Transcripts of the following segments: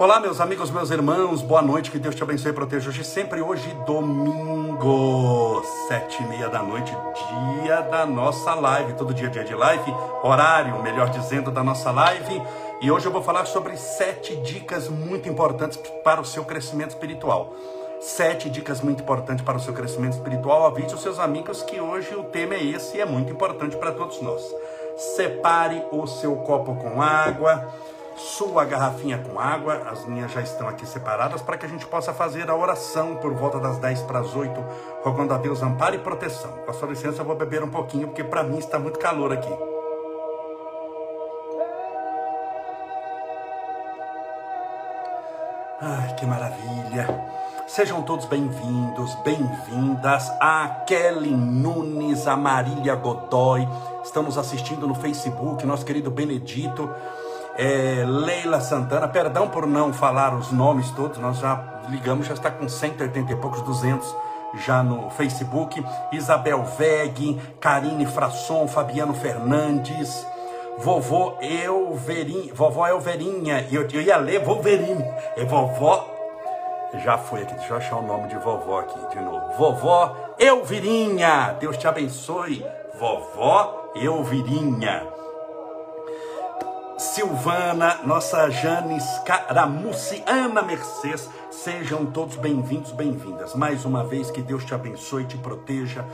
Olá, meus amigos, meus irmãos, boa noite, que Deus te abençoe e proteja hoje, sempre hoje, domingo, sete e meia da noite, dia da nossa live, todo dia dia de live, horário, melhor dizendo, da nossa live, e hoje eu vou falar sobre sete dicas muito importantes para o seu crescimento espiritual. Sete dicas muito importantes para o seu crescimento espiritual. Avise os seus amigos que hoje o tema é esse e é muito importante para todos nós. Separe o seu copo com água sua garrafinha com água, as minhas já estão aqui separadas, para que a gente possa fazer a oração por volta das 10 para as 8, rogando a Deus amparo e proteção. Com a sua licença, eu vou beber um pouquinho, porque para mim está muito calor aqui. Ai, que maravilha! Sejam todos bem-vindos, bem-vindas a Kelly Nunes, a Marília Godoy, estão nos assistindo no Facebook, nosso querido Benedito é, Leila Santana, perdão por não falar os nomes todos, nós já ligamos, já está com 180 e poucos, 200 já no Facebook, Isabel Veg, Karine Frasson, Fabiano Fernandes, vovô Elverinha, vovó Elverinha, eu, eu ia ler Wolverine, é vovó, já foi aqui, deixa eu achar o nome de vovó aqui de novo, vovó Elvirinha, Deus te abençoe, vovó Elvirinha. Silvana, nossa Janes Caramucci, Ana Mercedes, sejam todos bem-vindos, bem-vindas. Mais uma vez, que Deus te abençoe, te proteja,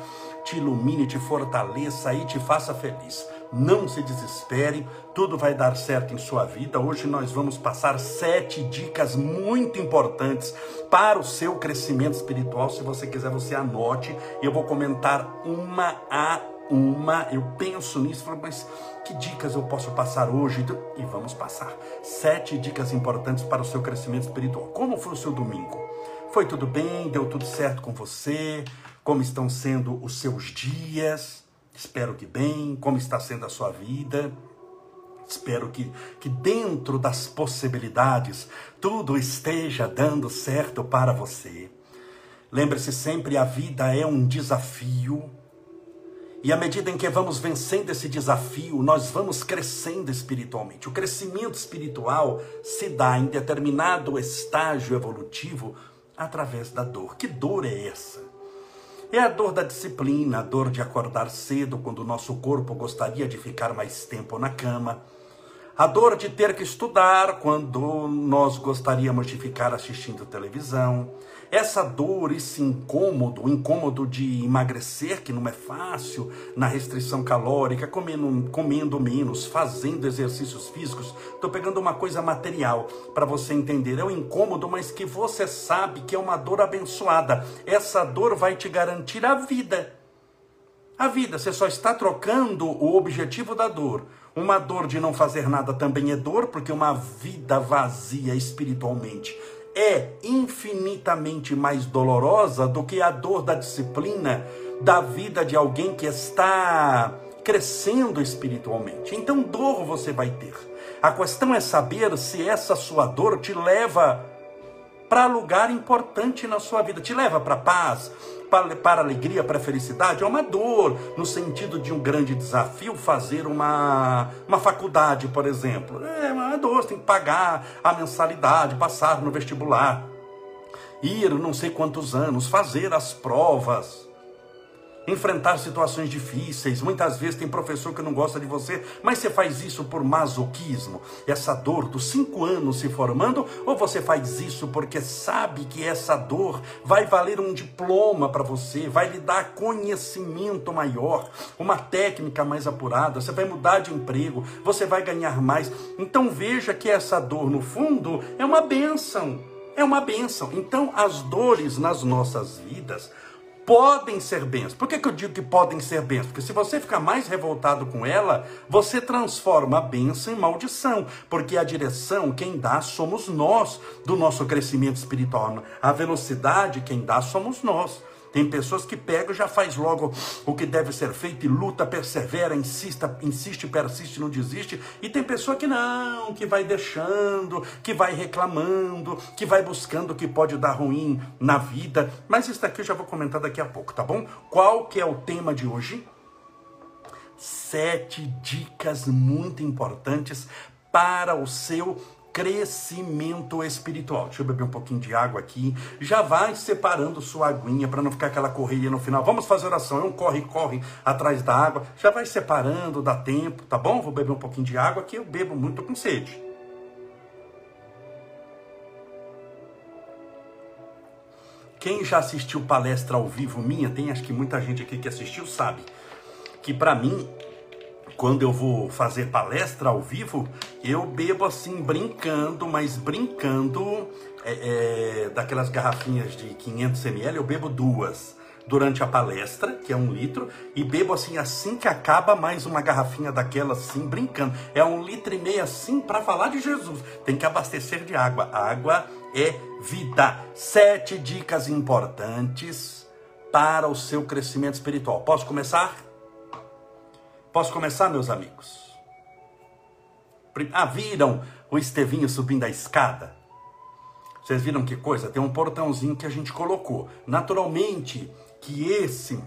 te ilumine, te fortaleça e te faça feliz. Não se desespere, tudo vai dar certo em sua vida. Hoje nós vamos passar sete dicas muito importantes para o seu crescimento espiritual. Se você quiser, você anote. Eu vou comentar uma a uma. Eu penso nisso, mas que dicas eu posso passar hoje? E vamos passar. Sete dicas importantes para o seu crescimento espiritual. Como foi o seu domingo? Foi tudo bem? Deu tudo certo com você? Como estão sendo os seus dias? Espero que bem. Como está sendo a sua vida? Espero que, que dentro das possibilidades tudo esteja dando certo para você. Lembre-se sempre: a vida é um desafio e à medida em que vamos vencendo esse desafio, nós vamos crescendo espiritualmente. O crescimento espiritual se dá em determinado estágio evolutivo através da dor. Que dor é essa? É a dor da disciplina, a dor de acordar cedo quando o nosso corpo gostaria de ficar mais tempo na cama. A dor de ter que estudar quando nós gostaríamos de ficar assistindo televisão essa dor, esse incômodo, o incômodo de emagrecer, que não é fácil, na restrição calórica, comendo, comendo menos, fazendo exercícios físicos. Estou pegando uma coisa material para você entender. É um incômodo, mas que você sabe que é uma dor abençoada. Essa dor vai te garantir a vida. A vida, você só está trocando o objetivo da dor. Uma dor de não fazer nada também é dor, porque uma vida vazia espiritualmente é infinitamente mais dolorosa do que a dor da disciplina da vida de alguém que está crescendo espiritualmente. Então, dor você vai ter. A questão é saber se essa sua dor te leva para lugar importante na sua vida, te leva para paz, para, alegria, para felicidade, é uma dor, no sentido de um grande desafio, fazer uma, uma faculdade, por exemplo. É uma dor, você tem que pagar a mensalidade, passar no vestibular, ir não sei quantos anos, fazer as provas enfrentar situações difíceis. Muitas vezes tem professor que não gosta de você, mas você faz isso por masoquismo, essa dor dos cinco anos se formando, ou você faz isso porque sabe que essa dor vai valer um diploma para você, vai lhe dar conhecimento maior, uma técnica mais apurada, você vai mudar de emprego, você vai ganhar mais. Então veja que essa dor, no fundo, é uma bênção. É uma bênção. Então, as dores nas nossas vidas podem ser bênçãos. Por que, que eu digo que podem ser bênçãos? Porque se você ficar mais revoltado com ela, você transforma a bênção em maldição. Porque a direção, quem dá, somos nós, do nosso crescimento espiritual. A velocidade, quem dá, somos nós. Tem pessoas que pegam e já faz logo o que deve ser feito e luta, persevera, insista, insiste, persiste, não desiste. E tem pessoa que não, que vai deixando, que vai reclamando, que vai buscando o que pode dar ruim na vida. Mas isso daqui eu já vou comentar daqui a pouco, tá bom? Qual que é o tema de hoje? Sete dicas muito importantes para o seu crescimento espiritual. Deixa eu beber um pouquinho de água aqui. Já vai separando sua aguinha para não ficar aquela correria no final. Vamos fazer oração. É um corre, corre atrás da água. Já vai separando, dá tempo, tá bom? Vou beber um pouquinho de água aqui. Eu bebo muito com sede. Quem já assistiu palestra ao vivo minha, tem acho que muita gente aqui que assistiu sabe que para mim quando eu vou fazer palestra ao vivo, eu bebo assim, brincando, mas brincando é, é, daquelas garrafinhas de 500 ml, eu bebo duas durante a palestra, que é um litro, e bebo assim, assim que acaba, mais uma garrafinha daquela assim, brincando. É um litro e meio assim para falar de Jesus. Tem que abastecer de água. água é vida. Sete dicas importantes para o seu crescimento espiritual. Posso começar? Posso começar, meus amigos? Ah, viram o Estevinho subindo a escada? Vocês viram que coisa? Tem um portãozinho que a gente colocou. Naturalmente que esse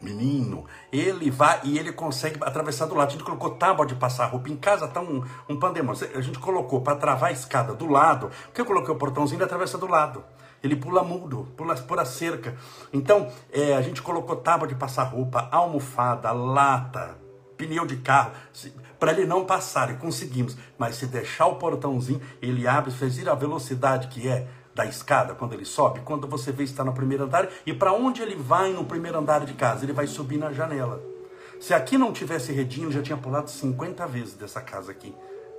menino, ele vai e ele consegue atravessar do lado. A gente colocou tábua de passar roupa. Em casa tá um, um pandemônio. A gente colocou para travar a escada do lado. Porque eu coloquei o portãozinho ele atravessa do lado. Ele pula mudo, pula por a cerca. Então, é, a gente colocou tábua de passar roupa, almofada, lata, pneu de carro, para ele não passar, e conseguimos. Mas se deixar o portãozinho, ele abre, fez ir a velocidade que é da escada quando ele sobe, quando você vê está no primeiro andar, e para onde ele vai no primeiro andar de casa? Ele vai subir na janela. Se aqui não tivesse redinho, já tinha pulado 50 vezes dessa casa aqui,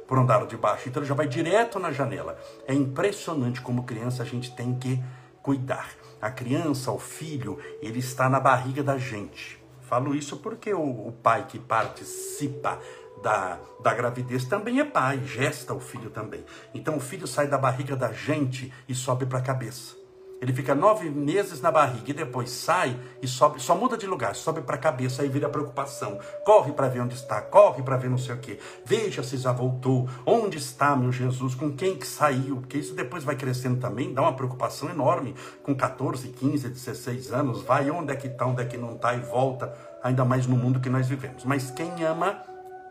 por andar de baixo. Então ele já vai direto na janela. É impressionante como criança a gente tem que cuidar. A criança, o filho, ele está na barriga da gente. Falo isso porque o, o pai que participa da, da gravidez também é pai, gesta o filho também. Então o filho sai da barriga da gente e sobe para a cabeça. Ele fica nove meses na barriga e depois sai e sobe, só muda de lugar, sobe para a cabeça, aí vira preocupação. Corre para ver onde está, corre para ver não sei o que. Veja se já voltou, onde está meu Jesus, com quem que saiu, porque isso depois vai crescendo também, dá uma preocupação enorme. Com 14, 15, 16 anos, vai onde é que está, onde é que não está e volta, ainda mais no mundo que nós vivemos. Mas quem ama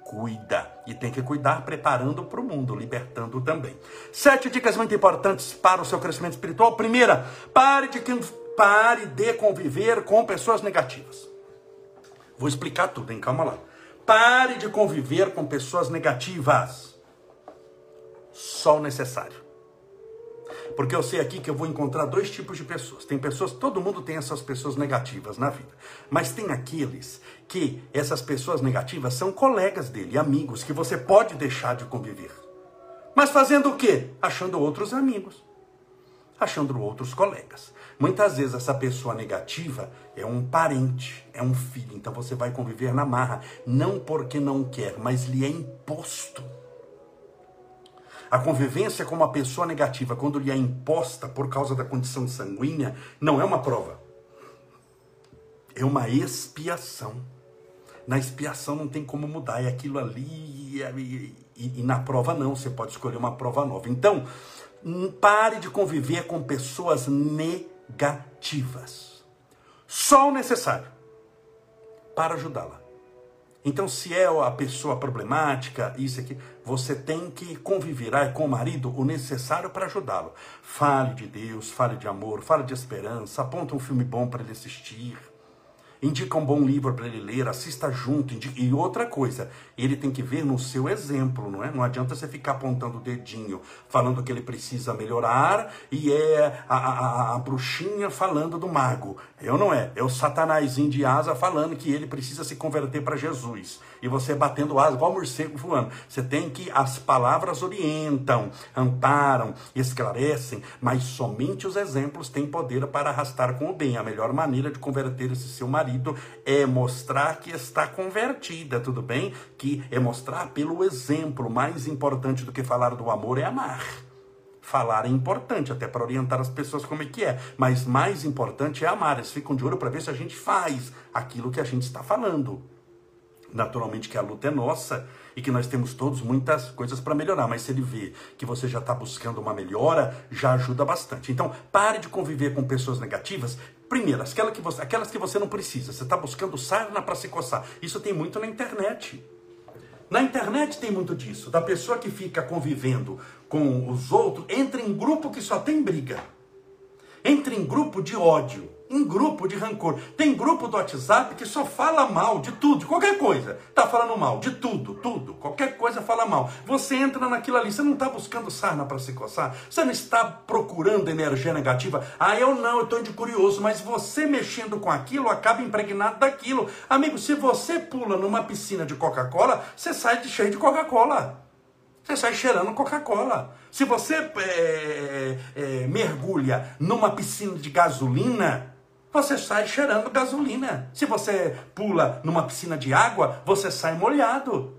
cuida. E tem que cuidar preparando para o mundo, libertando também. Sete dicas muito importantes para o seu crescimento espiritual. Primeira, pare de, pare de conviver com pessoas negativas. Vou explicar tudo, hein? Calma lá. Pare de conviver com pessoas negativas. Só o necessário. Porque eu sei aqui que eu vou encontrar dois tipos de pessoas. Tem pessoas, todo mundo tem essas pessoas negativas na vida. Mas tem aqueles que essas pessoas negativas são colegas dele, amigos, que você pode deixar de conviver. Mas fazendo o quê? Achando outros amigos. Achando outros colegas. Muitas vezes essa pessoa negativa é um parente, é um filho. Então você vai conviver na marra. Não porque não quer, mas lhe é imposto. A convivência com uma pessoa negativa, quando lhe é imposta por causa da condição sanguínea, não é uma prova. É uma expiação. Na expiação não tem como mudar, é aquilo ali, e, e, e na prova não, você pode escolher uma prova nova. Então, pare de conviver com pessoas negativas. Só o necessário para ajudá-la. Então, se é a pessoa problemática, isso aqui, você tem que conviver com o marido o necessário para ajudá-lo. Fale de Deus, fale de amor, fale de esperança, aponta um filme bom para ele assistir indica um bom livro para ele ler, assista junto. Indica... E outra coisa, ele tem que ver no seu exemplo, não é? Não adianta você ficar apontando o dedinho, falando que ele precisa melhorar, e é a, a, a bruxinha falando do mago. Eu não é, é o satanazinho de asa falando que ele precisa se converter para Jesus. E você batendo asa igual morcego voando. Você tem que, as palavras orientam, amparam, esclarecem, mas somente os exemplos têm poder para arrastar com o bem. A melhor maneira de converter esse seu marido marido é mostrar que está convertida, tudo bem? Que é mostrar pelo exemplo. Mais importante do que falar do amor é amar. Falar é importante, até para orientar as pessoas como é que é. Mas mais importante é amar. Eles ficam de olho para ver se a gente faz aquilo que a gente está falando. Naturalmente que a luta é nossa e que nós temos todos muitas coisas para melhorar, mas se ele vê que você já está buscando uma melhora, já ajuda bastante. Então, pare de conviver com pessoas negativas Primeiro, aquelas que você, aquelas que você não precisa. Você está buscando sarna para se coçar. Isso tem muito na internet. Na internet tem muito disso, da pessoa que fica convivendo com os outros, entra em grupo que só tem briga. Entra em grupo de ódio em grupo de rancor. Tem grupo do WhatsApp que só fala mal de tudo, de qualquer coisa. Tá falando mal de tudo, tudo. Qualquer coisa fala mal. Você entra naquilo ali, você não está buscando sarna para se coçar. Você não está procurando energia negativa. Ah, eu não, eu estou de curioso, mas você mexendo com aquilo acaba impregnado daquilo. Amigo, se você pula numa piscina de Coca-Cola, você sai de cheio de Coca-Cola. Você sai cheirando Coca-Cola. Se você é, é, mergulha numa piscina de gasolina, você sai cheirando gasolina. Se você pula numa piscina de água, você sai molhado.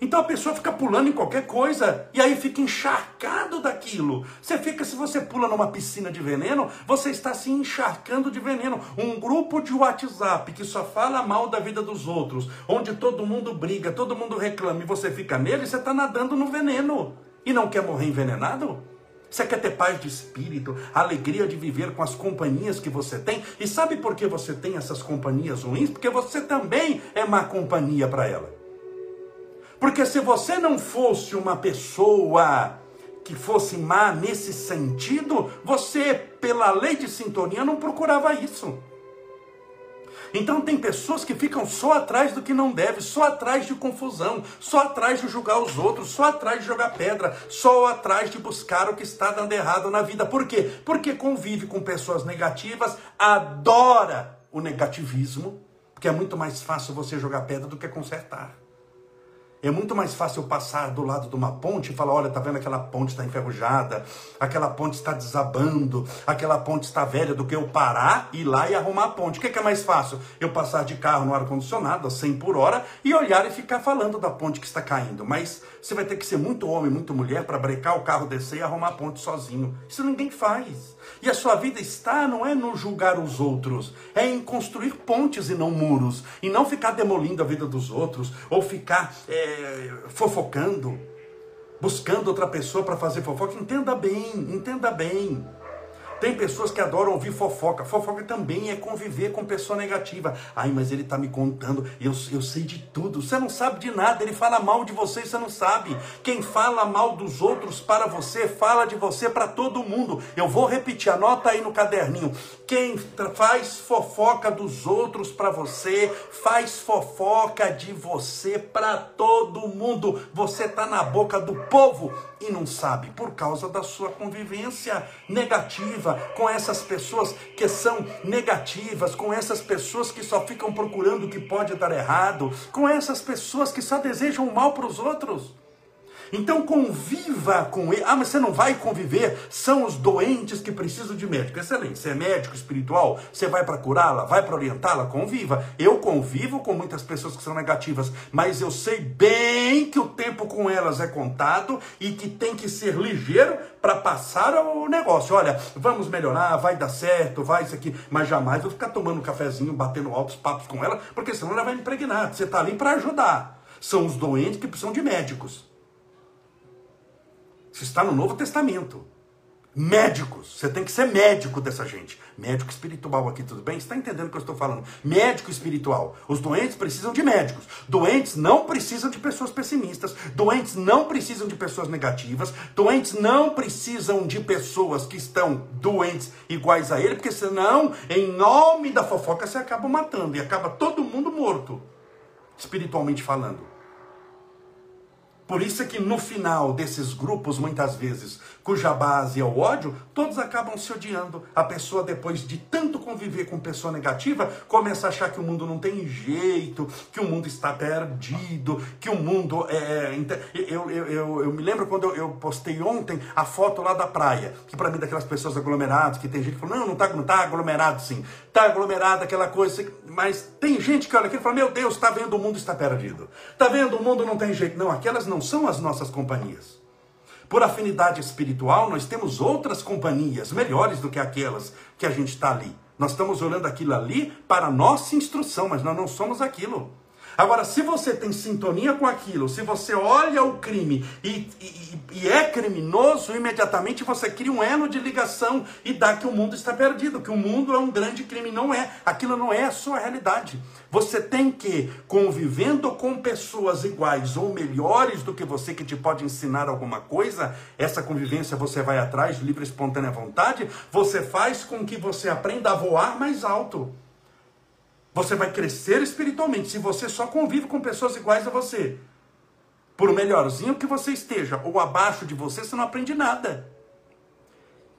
Então a pessoa fica pulando em qualquer coisa e aí fica encharcado daquilo. Você fica, se você pula numa piscina de veneno, você está se encharcando de veneno. Um grupo de WhatsApp que só fala mal da vida dos outros, onde todo mundo briga, todo mundo reclama e você fica nele, você está nadando no veneno. E não quer morrer envenenado? Você quer ter paz de espírito, alegria de viver com as companhias que você tem? E sabe por que você tem essas companhias ruins? Porque você também é má companhia para ela. Porque se você não fosse uma pessoa que fosse má nesse sentido, você, pela lei de sintonia, não procurava isso. Então tem pessoas que ficam só atrás do que não deve, só atrás de confusão, só atrás de julgar os outros, só atrás de jogar pedra, só atrás de buscar o que está dando errado na vida. Por quê? Porque convive com pessoas negativas, adora o negativismo, porque é muito mais fácil você jogar pedra do que consertar. É muito mais fácil eu passar do lado de uma ponte e falar: olha, tá vendo aquela ponte está enferrujada, aquela ponte está desabando, aquela ponte está velha, do que eu parar, ir lá e arrumar a ponte. O que é, que é mais fácil? Eu passar de carro no ar-condicionado a 100 por hora e olhar e ficar falando da ponte que está caindo. Mas você vai ter que ser muito homem, muito mulher para brecar o carro, descer e arrumar a ponte sozinho. Isso ninguém faz. E a sua vida está, não é no julgar os outros, é em construir pontes e não muros. E não ficar demolindo a vida dos outros, ou ficar é, fofocando, buscando outra pessoa para fazer fofoca. Entenda bem, entenda bem. Tem pessoas que adoram ouvir fofoca. Fofoca também é conviver com pessoa negativa. Ai, mas ele está me contando, eu, eu sei de tudo. Você não sabe de nada, ele fala mal de você e você não sabe. Quem fala mal dos outros para você, fala de você para todo mundo. Eu vou repetir, anota aí no caderninho. Quem faz fofoca dos outros para você, faz fofoca de você para todo mundo. Você está na boca do povo e não sabe por causa da sua convivência negativa com essas pessoas que são negativas, com essas pessoas que só ficam procurando o que pode dar errado, com essas pessoas que só desejam o mal para os outros. Então conviva com ele. Ah, mas você não vai conviver? São os doentes que precisam de médico. Excelente. Você é médico espiritual, você vai para curá-la, vai para orientá-la, conviva. Eu convivo com muitas pessoas que são negativas, mas eu sei bem que o tempo com elas é contado e que tem que ser ligeiro para passar o negócio. Olha, vamos melhorar, vai dar certo, vai isso aqui, mas jamais vou ficar tomando um cafezinho, batendo altos papos com ela, porque senão ela vai impregnar. Você está ali para ajudar. São os doentes que precisam de médicos. Isso está no Novo Testamento. Médicos, você tem que ser médico dessa gente. Médico espiritual aqui, tudo bem? Você está entendendo o que eu estou falando? Médico espiritual. Os doentes precisam de médicos. Doentes não precisam de pessoas pessimistas. Doentes não precisam de pessoas negativas. Doentes não precisam de pessoas que estão doentes iguais a ele, porque senão, em nome da fofoca, você acaba matando e acaba todo mundo morto, espiritualmente falando. Por isso é que no final desses grupos, muitas vezes, cuja base é o ódio, todos acabam se odiando. A pessoa, depois de tanto conviver com pessoa negativa, começa a achar que o mundo não tem jeito, que o mundo está perdido, que o mundo é. Eu, eu, eu, eu me lembro quando eu, postei ontem a foto lá da praia, que para mim, daquelas pessoas aglomeradas, que tem gente que fala, não, não está não tá aglomerado sim, está aglomerado, aquela coisa, mas tem gente que olha aqui e fala, meu Deus, está vendo o mundo está perdido, está vendo o mundo não tem jeito. Não, aquelas não são as nossas companhias. Por afinidade espiritual, nós temos outras companhias melhores do que aquelas que a gente está ali. Nós estamos olhando aquilo ali para nossa instrução, mas nós não somos aquilo. Agora, se você tem sintonia com aquilo, se você olha o crime e, e, e, é criminoso, imediatamente você cria um elo de ligação e dá que o mundo está perdido, que o mundo é um grande crime. Não é. Aquilo não é a sua realidade. Você tem que, convivendo com pessoas iguais ou melhores do que você, que te pode ensinar alguma coisa, essa convivência você vai atrás livre espontânea vontade, você faz com que você aprenda a voar mais alto. Você vai crescer espiritualmente se você só convive com pessoas iguais a você. Por melhorzinho que você esteja ou abaixo de você, você não aprende nada.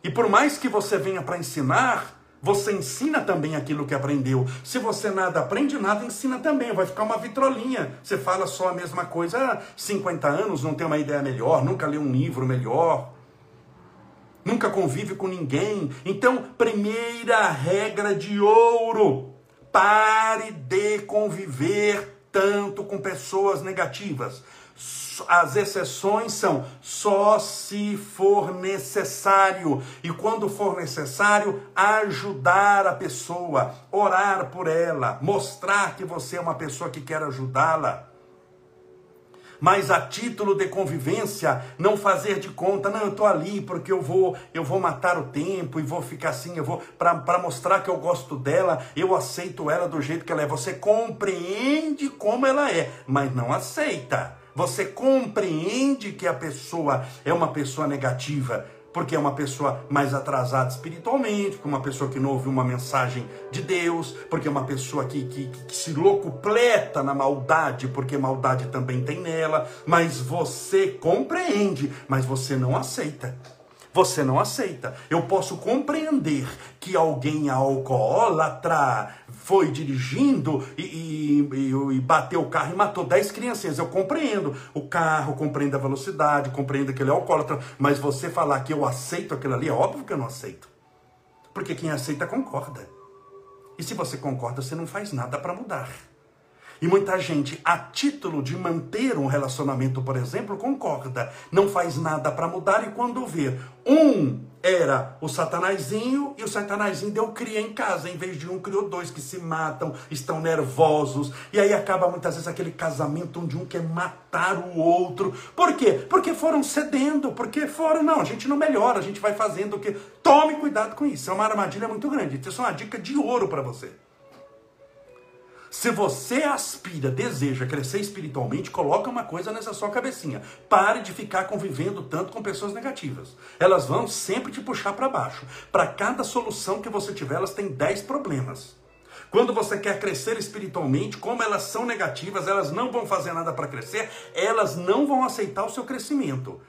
E por mais que você venha para ensinar, você ensina também aquilo que aprendeu. Se você nada aprende, nada ensina também. Vai ficar uma vitrolinha. Você fala só a mesma coisa há 50 anos, não tem uma ideia melhor, nunca leu um livro melhor. Nunca convive com ninguém. Então, primeira regra de ouro Pare de conviver tanto com pessoas negativas. As exceções são só se for necessário. E quando for necessário, ajudar a pessoa, orar por ela, mostrar que você é uma pessoa que quer ajudá-la mas a título de convivência, não fazer de conta, não, eu estou ali porque eu vou, eu vou matar o tempo e vou ficar assim, eu vou para mostrar que eu gosto dela, eu aceito ela do jeito que ela é. Você compreende como ela é, mas não aceita. Você compreende que a pessoa é uma pessoa negativa, porque é uma pessoa mais atrasada espiritualmente, porque é uma pessoa que não ouviu uma mensagem de Deus, porque é uma pessoa que, que, que se locupleta na maldade, porque maldade também tem nela, mas você compreende, mas você não aceita. Você não aceita. Eu posso compreender que alguém alcoólatra foi dirigindo e, e, e, bateu o carro e matou 10 criancinhas. Eu compreendo o carro, compreendo a velocidade, compreendo que ele é alcoólatra, mas você falar que eu aceito aquilo ali, é óbvio que eu não aceito. Porque quem aceita concorda. E se você concorda, você não faz nada para mudar. E muita gente, a título de manter um relacionamento, por exemplo, concorda, não faz nada para mudar e quando vê, um era o satanazinho e o satanazinho deu cria em casa, em vez de um criou dois que se matam, estão nervosos, e aí acaba muitas vezes aquele casamento onde um quer matar o outro. Por quê? Porque foram cedendo, porque foram, não, a gente não melhora, a gente vai fazendo o que. Tome cuidado com isso, é uma armadilha muito grande. Isso é uma dica de ouro para você. Se você aspira, deseja crescer espiritualmente, coloca uma coisa nessa sua cabecinha. Pare de ficar convivendo tanto com pessoas negativas. Elas vão sempre te puxar para baixo. Para cada solução que você tiver, elas têm 10 problemas. Quando você quer crescer espiritualmente, como elas são negativas, elas não vão fazer nada para crescer, elas não vão aceitar o seu crescimento.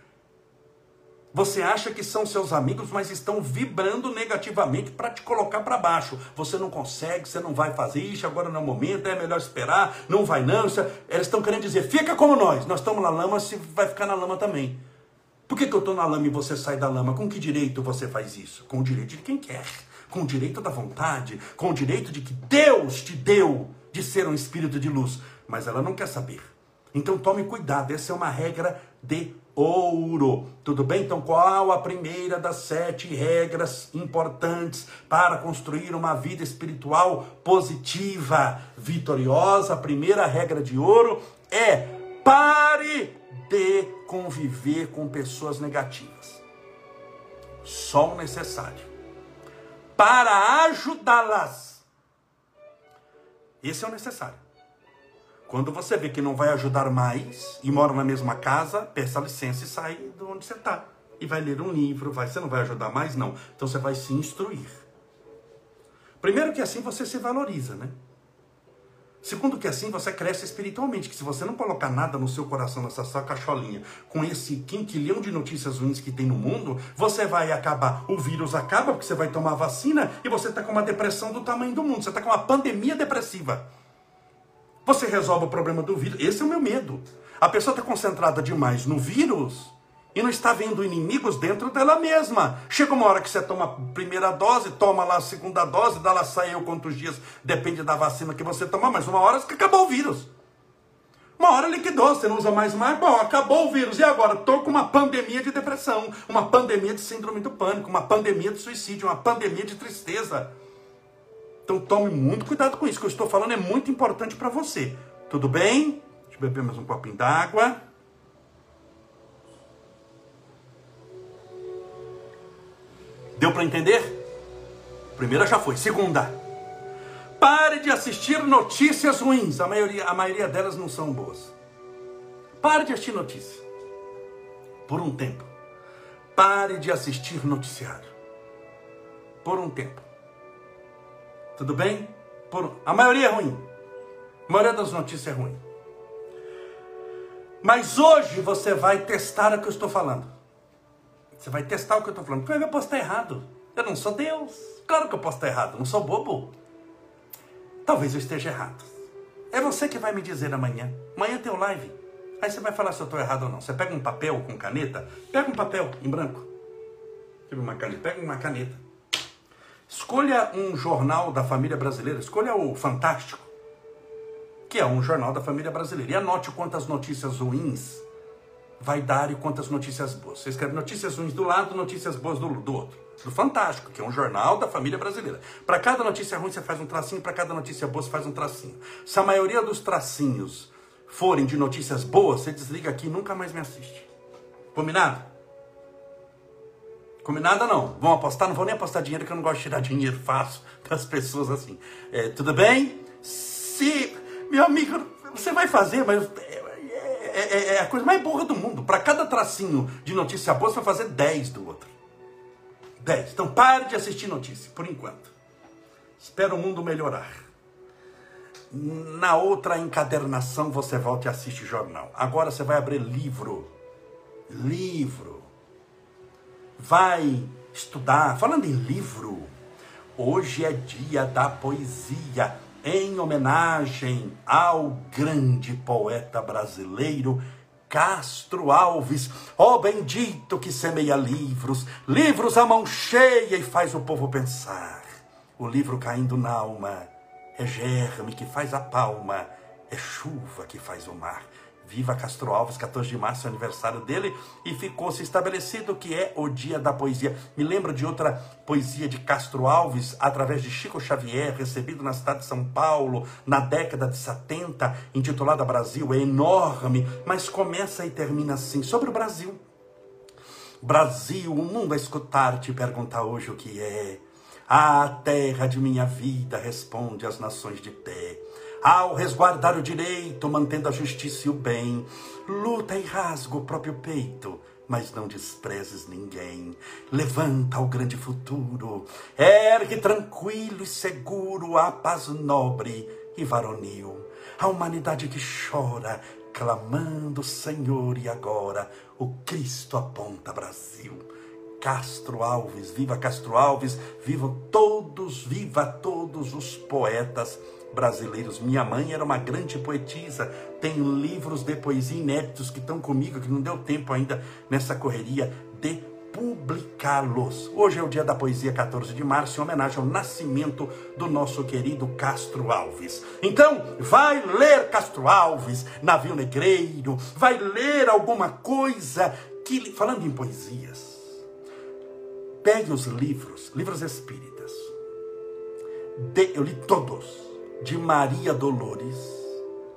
Você acha que são seus amigos, mas estão vibrando negativamente para te colocar para baixo. Você não consegue, você não vai fazer isso, agora não é o momento, é melhor esperar, não vai não. Isso, é, eles estão querendo dizer, fica como nós, nós estamos na lama, você vai ficar na lama também. Por que, que eu estou na lama e você sai da lama? Com que direito você faz isso? Com o direito de quem quer, com o direito da vontade, com o direito de que Deus te deu de ser um espírito de luz. Mas ela não quer saber. Então tome cuidado, essa é uma regra de ouro. Tudo bem? Então, qual a primeira das sete regras importantes para construir uma vida espiritual positiva, vitoriosa? A primeira regra de ouro é pare de conviver com pessoas negativas. Só o necessário. Para ajudá-las. Esse é o necessário. Quando você vê que não vai ajudar mais e mora na mesma casa, peça licença e sai de onde você está. E vai ler um livro, vai, você não vai ajudar mais, não. Então você vai se instruir. Primeiro que assim você se valoriza, né? Segundo que assim você cresce espiritualmente, que se você não colocar nada no seu coração, nessa sua cacholinha, com esse quinquilhão de notícias ruins que tem no mundo, você vai acabar, o vírus acaba porque você vai tomar vacina e você está com uma depressão do tamanho do mundo, você está com uma pandemia depressiva. Você resolve o problema do vírus. Esse é o meu medo. A pessoa está concentrada demais no vírus e não está vendo inimigos dentro dela mesma. Chega uma hora que você toma a primeira dose, toma lá a segunda dose, dá lá saiu quantos dias, depende da vacina que você tomar, mas uma hora que acabou o vírus. Uma hora liquidou, você não usa mais mais, bom, acabou o vírus. E agora? Estou com uma pandemia de depressão, uma pandemia de síndrome do pânico, uma pandemia de suicídio, uma pandemia de tristeza. Então tome muito cuidado com isso. O que eu estou falando é muito importante para você. Tudo bem? Deixa eu beber mais um copinho d'água. Deu para entender? Primeira já foi. Segunda. Pare de assistir notícias ruins. A maioria, a maioria delas não são boas. Pare de assistir notícias. Por um tempo. Pare de assistir noticiário. Por um tempo. Tudo bem? Por... A maioria é ruim. A maioria das notícias é ruim. Mas hoje você vai testar o que eu estou falando. Você vai testar o que eu estou falando. Porque eu posso estar errado. Eu não sou Deus. Claro que eu posso estar errado. Eu não sou bobo. Talvez eu esteja errado. É você que vai me dizer amanhã. Amanhã tem o live. Aí você vai falar se eu estou errado ou não. Você pega um papel com caneta. Pega um papel em branco. Uma caneta. Pega uma caneta. Escolha um jornal da família brasileira. Escolha o Fantástico. Que é um jornal da família brasileira. E anote quantas notícias ruins vai dar e quantas notícias boas. Você escreve notícias ruins do lado, notícias boas do, do outro. Do Fantástico, que é um jornal da família brasileira. Para cada notícia ruim você faz um tracinho, para cada notícia boa você faz um tracinho. Se a maioria dos tracinhos forem de notícias boas, você desliga aqui e nunca mais me assiste. Combinado? Combinado não? Vão apostar? Não vou nem apostar dinheiro, que eu não gosto de tirar dinheiro fácil das pessoas assim. É, tudo bem? Se, meu amigo, você vai fazer, mas é, é, é a coisa mais burra do mundo. Para cada tracinho de notícia boa, você vai fazer 10 do outro. 10. Então pare de assistir notícia, por enquanto. Espera o mundo melhorar. Na outra encadernação você volta e assiste jornal. Agora você vai abrir livro. Livro. Vai estudar. Falando em livro, hoje é dia da poesia em homenagem ao grande poeta brasileiro Castro Alves, ó oh, bendito que semeia livros, livros à mão cheia e faz o povo pensar. O livro caindo na alma é germe que faz a palma, é chuva que faz o mar. Viva Castro Alves, 14 de março, é aniversário dele, e ficou-se estabelecido que é o dia da poesia. Me lembro de outra poesia de Castro Alves, através de Chico Xavier, recebido na cidade de São Paulo, na década de 70, intitulada Brasil. É enorme, mas começa e termina assim, sobre o Brasil. Brasil, o mundo a escutar te pergunta hoje o que é. A terra de minha vida responde às nações de pé ao resguardar o direito, mantendo a justiça e o bem, luta e rasga o próprio peito, mas não desprezes ninguém. Levanta o grande futuro, ergue tranquilo e seguro a paz nobre e varonil. A humanidade que chora, clamando Senhor, e agora o Cristo aponta Brasil. Castro Alves, viva Castro Alves, vivam todos, viva todos os poetas brasileiros. Minha mãe era uma grande poetisa, tem livros de poesia inéditos que estão comigo, que não deu tempo ainda nessa correria de publicá-los. Hoje é o dia da poesia, 14 de março, em homenagem ao nascimento do nosso querido Castro Alves. Então, vai ler Castro Alves, Navio Negreiro, vai ler alguma coisa que, falando em poesias, pegue os livros, livros espíritas. De, eu li todos de Maria Dolores,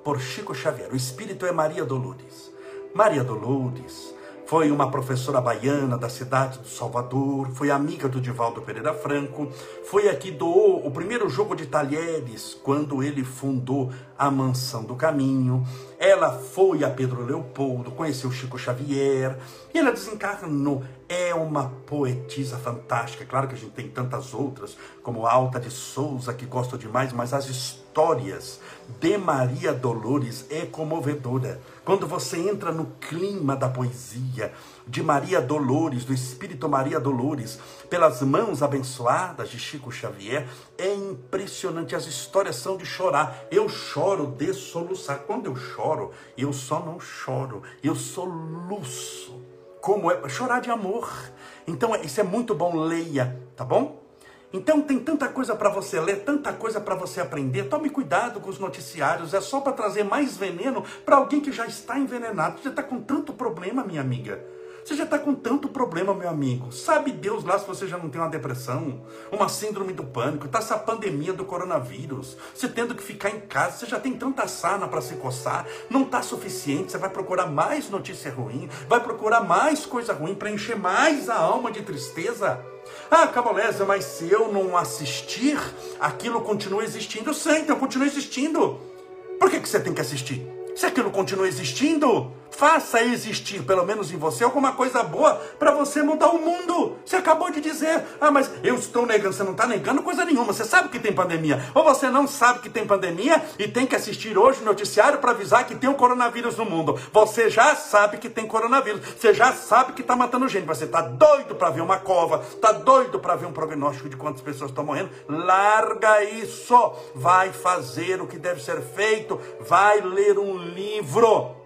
por Chico Xavier. O espírito é Maria Dolores. Maria Dolores foi uma professora baiana da cidade do Salvador, foi amiga do Divaldo Pereira Franco, foi a que doou o primeiro jogo de talheres quando ele fundou a Mansão do Caminho. Ela foi a Pedro Leopoldo, conheceu Chico Xavier e ela desencarnou. É uma poetisa fantástica. Claro que a gente tem tantas outras, como Alta de Souza, que gosto demais, mas as histórias de Maria Dolores é comovedora. Quando você entra no clima da poesia de Maria Dolores, do Espírito Maria Dolores, pelas mãos abençoadas de Chico Xavier, é impressionante. As histórias são de chorar. Eu choro de soluçar. Quando eu choro, eu só não choro, eu soluço. Como é chorar de amor. Então, isso é muito bom. Leia, tá bom? Então tem tanta coisa para você ler, tanta coisa para você aprender. Tome cuidado com os noticiários, é só para trazer mais veneno para alguém que já está envenenado. Você está com tanto problema, minha amiga. Você já está com tanto problema, meu amigo. Sabe Deus lá se você já não tem uma depressão, uma síndrome do pânico, está essa pandemia do coronavírus, você tendo que ficar em casa, você já tem tanta sarna para se coçar, não está suficiente, você vai procurar mais notícia ruim, vai procurar mais coisa ruim para encher mais a alma de tristeza. Ah, Cabolésia, mas se eu não assistir, aquilo continua existindo. Sim, então continua existindo. Por que, que você tem que assistir? Se aquilo continua existindo, faça existir, pelo menos em você, alguma coisa boa para você mudar o mundo. Você acabou de dizer, ah, mas eu estou negando. Você não está negando coisa nenhuma. Você sabe que tem pandemia. Ou você não sabe que tem pandemia e tem que assistir hoje o noticiário para avisar que tem o um coronavírus no mundo. Você já sabe que tem coronavírus. Você já sabe que está matando gente. Você está doido para ver uma cova. Está doido para ver um prognóstico de quantas pessoas estão morrendo. Larga isso. Vai fazer o que deve ser feito. Vai ler um livro.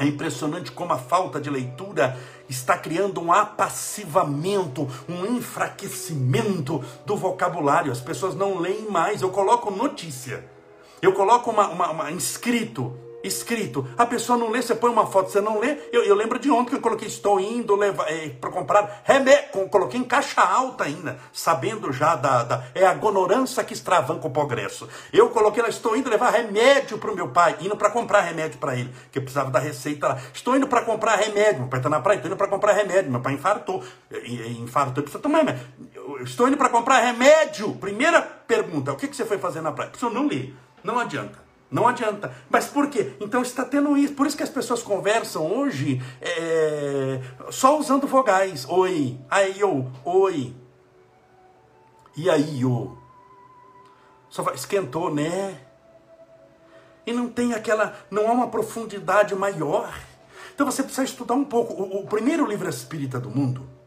É impressionante como a falta de leitura está criando um apassivamento, um enfraquecimento do vocabulário. As pessoas não leem mais. Eu coloco notícia, eu coloco uma, uma, uma inscrito escrito. A pessoa não lê, você põe uma foto, você não lê. Eu, eu lembro de ontem que eu coloquei, estou indo é, para comprar remédio, coloquei em caixa alta ainda, sabendo já da, da é a gonorância que extravanca o progresso. Eu coloquei lá, estou indo levar remédio para o meu pai, indo para comprar remédio para ele, que eu precisava da receita lá. Estou indo para comprar remédio, meu pai está na praia, estou indo para comprar remédio, meu pai infartou, infartou, precisa tomar remédio. Estou indo para comprar remédio. Primeira pergunta, o que, que você foi fazer na praia? Pessoa não lê, não adianta. Não adianta. Mas por quê? Então está tendo isso. Por isso que as pessoas conversam hoje é, só usando vogais. Oi, aí, eu, oi. E aí, ô. Só vai, esquentou, né? E não tem aquela, não há uma profundidade maior. Então você precisa estudar um pouco. O, o primeiro livro espírita do mundo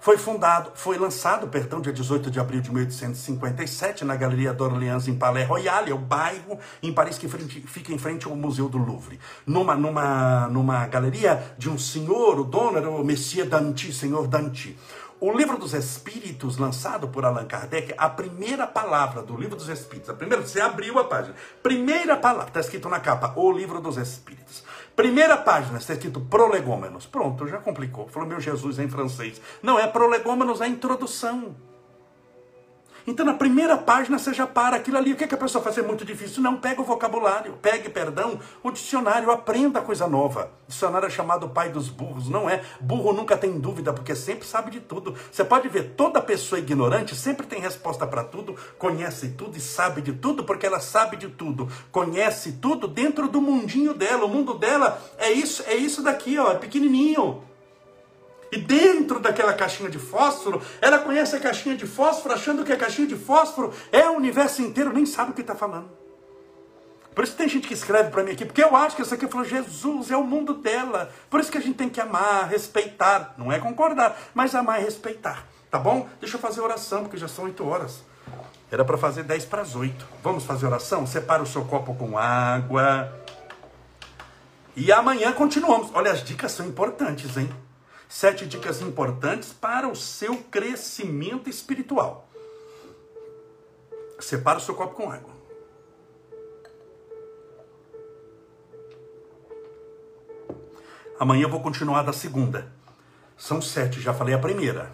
foi fundado, foi lançado, perdão, dia 18 de abril de 1857, na Galeria d'Orléans, em Palais Royal, é o bairro em Paris que fica em frente ao Museu do Louvre. Numa, numa, numa galeria de um senhor, o dono era o Messias Danti, senhor Danti. O livro dos Espíritos, lançado por Allan Kardec, a primeira palavra do livro dos Espíritos, a primeira, você abriu a página, primeira palavra, está escrito na capa, o livro dos Espíritos. Primeira página, está escrito prolegômenos. Pronto, já complicou. Falou, meu Jesus, em francês. Não, é prolegômenos, é a introdução. Então, na primeira página, você já para aquilo ali. O que, é que a pessoa faz? É muito difícil. Não, pega o vocabulário, pegue, perdão, o dicionário, aprenda coisa nova. O dicionário é chamado pai dos burros, não é? Burro nunca tem dúvida, porque sempre sabe de tudo. Você pode ver, toda pessoa ignorante sempre tem resposta para tudo, conhece tudo e sabe de tudo, porque ela sabe de tudo, conhece tudo dentro do mundinho dela. O mundo dela é isso, é isso daqui, ó, é pequenininho. E dentro daquela caixinha de fósforo, ela conhece a caixinha de fósforo, achando que a caixinha de fósforo é o universo inteiro, nem sabe o que está falando. Por isso tem gente que escreve para mim aqui, porque eu acho que isso aqui falou, Jesus é o mundo dela. Por isso que a gente tem que amar, respeitar. Não é concordar, mas amar e respeitar. Tá bom? Deixa eu fazer oração, porque já são oito horas. Era para fazer dez para as oito. Vamos fazer oração? Separa o seu copo com água. E amanhã continuamos. Olha, as dicas são importantes, hein? Sete dicas importantes para o seu crescimento espiritual. Separa o seu copo com água. Amanhã eu vou continuar da segunda. São sete, já falei a primeira.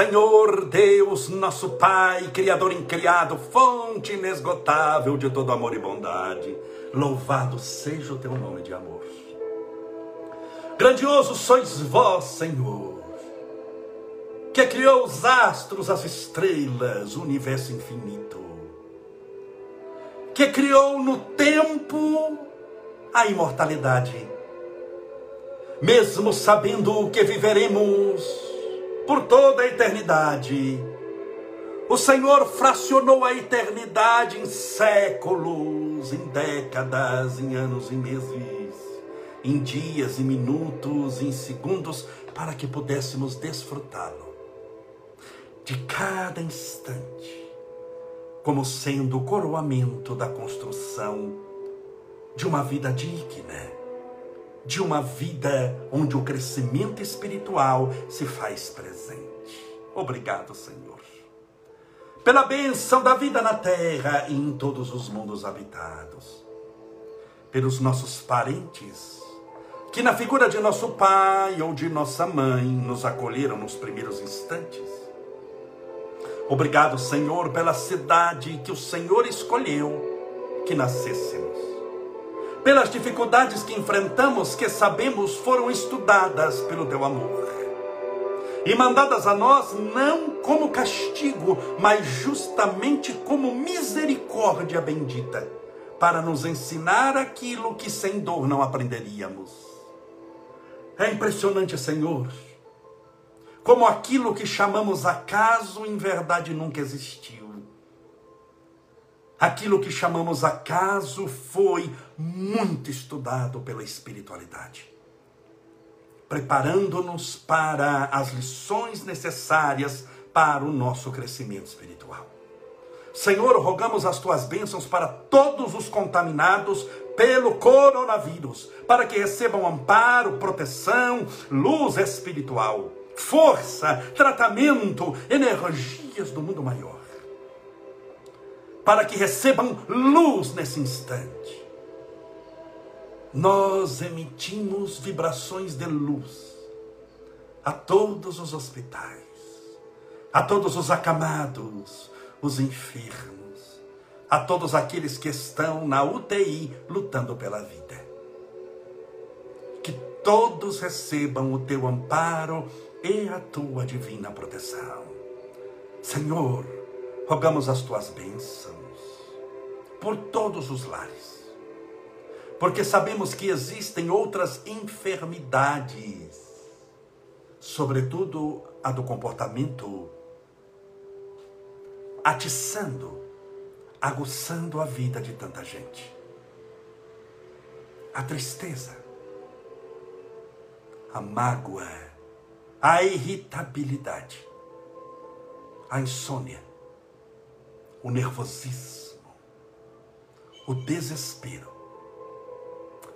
Senhor Deus, nosso Pai, Criador incriado, fonte inesgotável de todo amor e bondade, louvado seja o teu nome de amor. Grandioso sois vós, Senhor, que criou os astros, as estrelas, o universo infinito, que criou no tempo a imortalidade, mesmo sabendo que viveremos por toda a eternidade. O Senhor fracionou a eternidade em séculos, em décadas, em anos e meses, em dias e minutos, em segundos, para que pudéssemos desfrutá-lo de cada instante, como sendo o coroamento da construção de uma vida digna, de uma vida onde o crescimento espiritual se faz presente. Obrigado, Senhor, pela bênção da vida na terra e em todos os mundos habitados, pelos nossos parentes que, na figura de nosso pai ou de nossa mãe, nos acolheram nos primeiros instantes. Obrigado, Senhor, pela cidade que o Senhor escolheu que nascêssemos pelas dificuldades que enfrentamos, que sabemos foram estudadas pelo teu amor e mandadas a nós não como castigo, mas justamente como misericórdia bendita, para nos ensinar aquilo que sem dor não aprenderíamos. É impressionante, Senhor, como aquilo que chamamos acaso em verdade nunca existiu. Aquilo que chamamos acaso foi muito estudado pela espiritualidade, preparando-nos para as lições necessárias para o nosso crescimento espiritual. Senhor, rogamos as tuas bênçãos para todos os contaminados pelo coronavírus, para que recebam amparo, proteção, luz espiritual, força, tratamento, energias do mundo maior para que recebam luz nesse instante. Nós emitimos vibrações de luz a todos os hospitais, a todos os acamados, os enfermos, a todos aqueles que estão na UTI lutando pela vida. Que todos recebam o teu amparo e a tua divina proteção. Senhor, rogamos as tuas bênçãos por todos os lares, porque sabemos que existem outras enfermidades, sobretudo a do comportamento, atiçando, aguçando a vida de tanta gente. A tristeza, a mágoa, a irritabilidade, a insônia, o nervosismo, o desespero,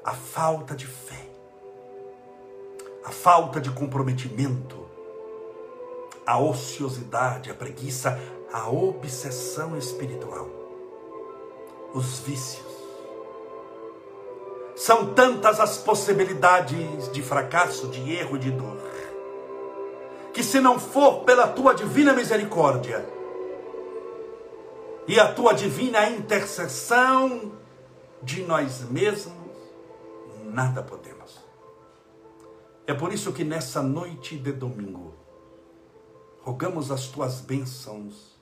a falta de fé, a falta de comprometimento, a ociosidade, a preguiça, a obsessão espiritual, os vícios. São tantas as possibilidades de fracasso, de erro e de dor, que se não for pela tua divina misericórdia, e a tua divina intercessão de nós mesmos, nada podemos. É por isso que nessa noite de domingo, rogamos as tuas bênçãos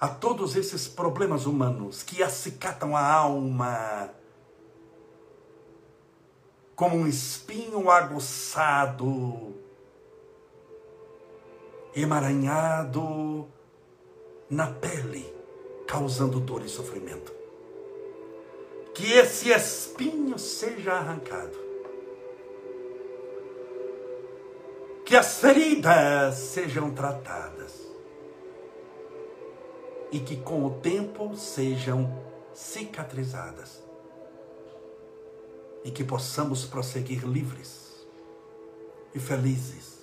a todos esses problemas humanos que acicatam a alma como um espinho aguçado, emaranhado na pele, causando dor e sofrimento. Que esse espinho seja arrancado. Que as feridas sejam tratadas. E que com o tempo sejam cicatrizadas. E que possamos prosseguir livres e felizes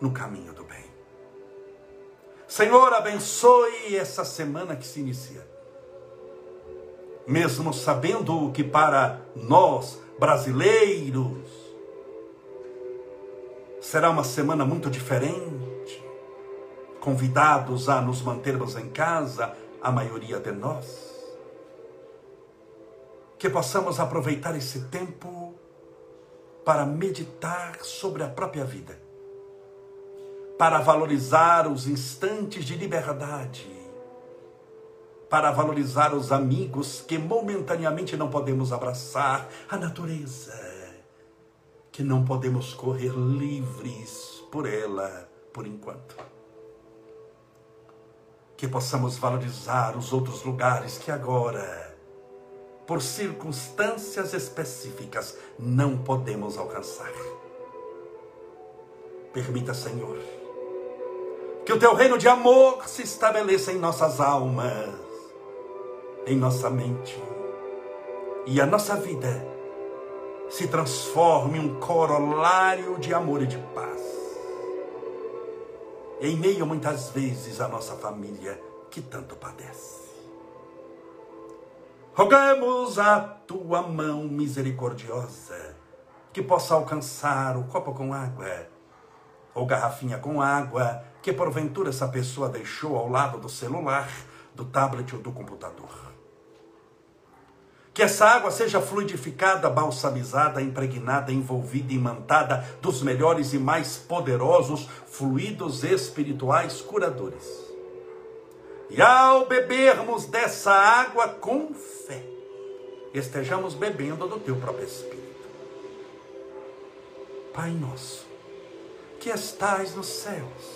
no caminho do bem. Senhor, abençoe essa semana que se inicia. Mesmo sabendo que para nós, brasileiros, será uma semana muito diferente, convidados a nos mantermos em casa, a maioria de nós, que possamos aproveitar esse tempo para meditar sobre a própria vida para valorizar os instantes de liberdade, para valorizar os amigos que momentaneamente não podemos abraçar, a natureza que não podemos correr livres por ela por enquanto. Que possamos valorizar os outros lugares que agora, por circunstâncias específicas, não podemos alcançar. Permita, Senhor, que o teu reino de amor se estabeleça em nossas almas, em nossa mente. E a nossa vida se transforme em um corolário de amor e de paz. Em meio muitas vezes a nossa família que tanto padece. Rogamos a tua mão misericordiosa que possa alcançar o copo com água ou garrafinha com água que porventura essa pessoa deixou ao lado do celular, do tablet ou do computador. Que essa água seja fluidificada, balsamizada, impregnada, envolvida, imantada dos melhores e mais poderosos fluidos espirituais curadores e ao bebermos dessa água com fé, estejamos bebendo do teu próprio Espírito. Pai nosso, que estais nos céus,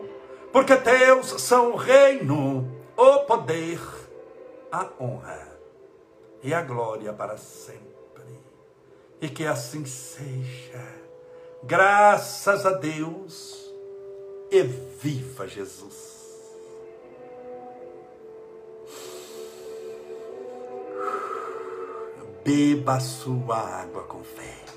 Porque teus são o reino, o poder, a honra e a glória para sempre. E que assim seja. Graças a Deus e viva Jesus. Beba sua água com fé.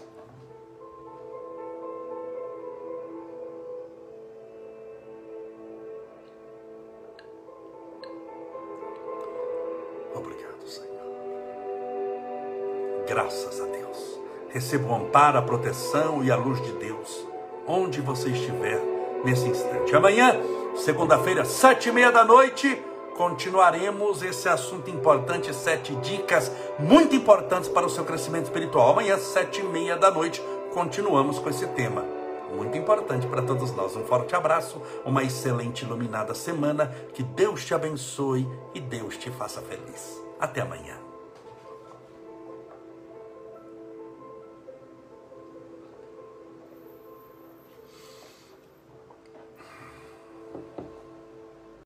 Graças a Deus. Receba o amparo, a proteção e a luz de Deus, onde você estiver nesse instante. Amanhã, segunda-feira, sete e meia da noite, continuaremos esse assunto importante, sete dicas muito importantes para o seu crescimento espiritual. Amanhã, sete e meia da noite, continuamos com esse tema. Muito importante para todos nós. Um forte abraço, uma excelente iluminada semana. Que Deus te abençoe e Deus te faça feliz. Até amanhã.